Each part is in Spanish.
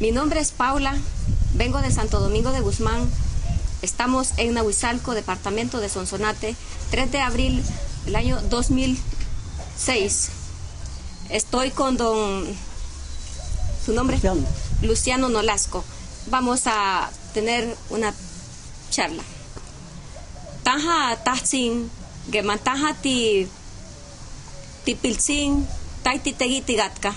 Mi nombre es Paula, vengo de Santo Domingo de Guzmán. Estamos en Nahuizalco, departamento de Sonsonate, 3 de abril del año 2006. Estoy con don... ¿Su nombre? Luciano. Luciano Nolasco. Vamos a tener una charla. Taja tahtzin, gemantaja ti tipilzin, taiti gatka.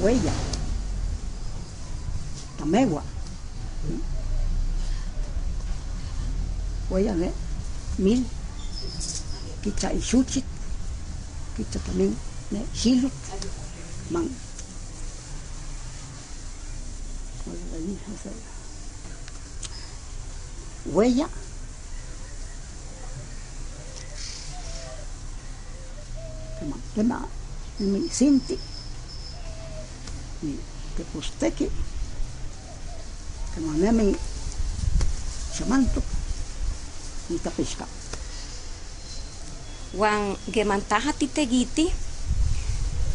huella, tamegua, huella de mil, quita y chuchit, quita también de chilut, man. Huella, tema, tema, mi sinti, que manemi chamanto, ni tapishka. Wan gemantaja ti tegiti,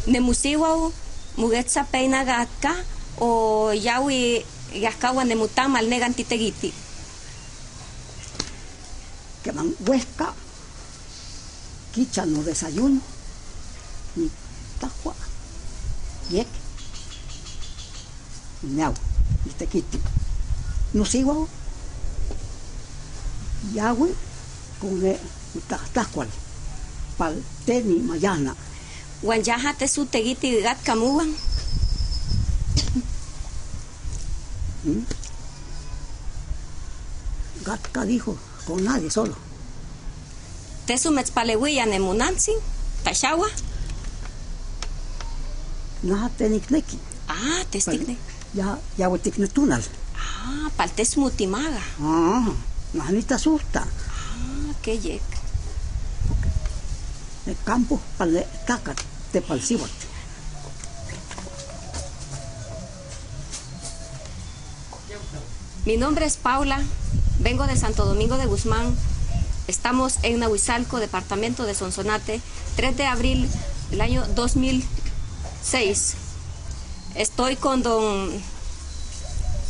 nemusiwau mugetsa peina gatka o yawi yaskawa nemutamal negan ti tegiti. que man huesca, quicha no desayuno, ni tajua, yek, agua, ni tequiti. No sigo, yagüe, con el tajtacual, pal teni mayana, Wan te su tegiti gatka muwan, gatka dijo, con nadie solo. te su metzpalewiya nemunantzin, tashawa. Nada tenicnequi, Ah, testikne. Ya, ya tiknetunal. Ah, paltes mutimaga. Ah, no ni te asusta. Ah, qué yek. el campo para taca te palcibot. Mi nombre es Paula, vengo de Santo Domingo de Guzmán. Estamos en Nahuizalco, departamento de Sonsonate, 3 de abril del año 2006. Estoy con don...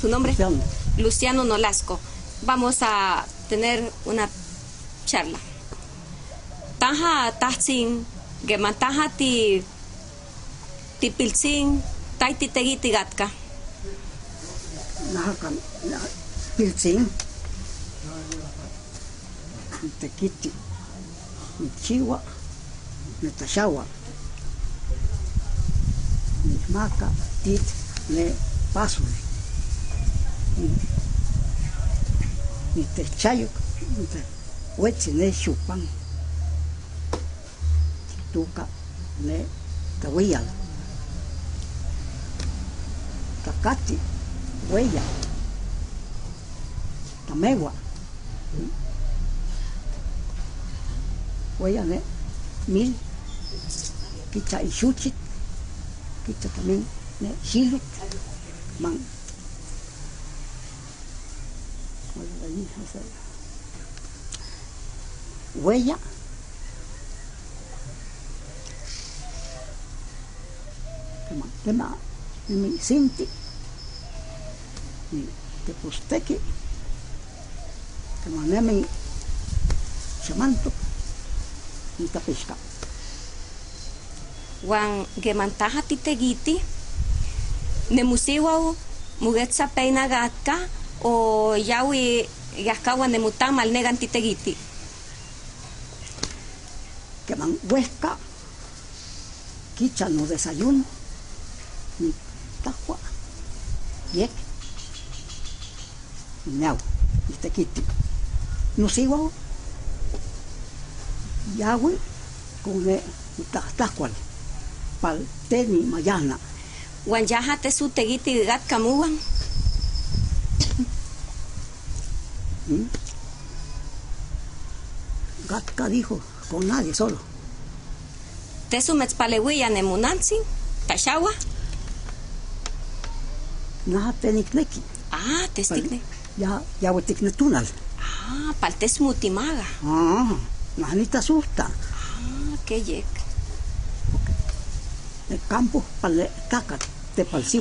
¿Su nombre? Luciano. Luciano Nolasco. Vamos a tener una charla. Taja tahtzin, gemantaja ti tipilzin, taiti tegiti gatka. nahakan ni tekiti chiwa ni tashawa ne pasuli ni ni te chayo wechi ne shupan tuka ne tawiyal takati huella, tamegua, huella de mil, quita y chuchit, quita también de chilut, man. Huella, tema, tema, mi sinti, ni tepusteki, que manemi chamanto, ni tapishka. Wan gemantaja ti tegiti, nemusiwau mugetsa peina gatka o yawi yaskawa nemutamal negan ti tegiti. que man huesca, quicha no desayuno, ni tajua, yek, agua, ni tequiti. No sigo, yagüe, con tajtacual, pal teni mayana, Wan yaja te su teguiti gat kamuan. Gatka dijo, con nadie solo. Te su metzpalehuilla nemunantzin. Tashawa. Naja tenikneki. Ah, testikne. Ya, ya wetiknetunal. Ah, paltes mutimaga. Ah, najanita susta. Ah, qué yek. El campo, pale, caca, te palsi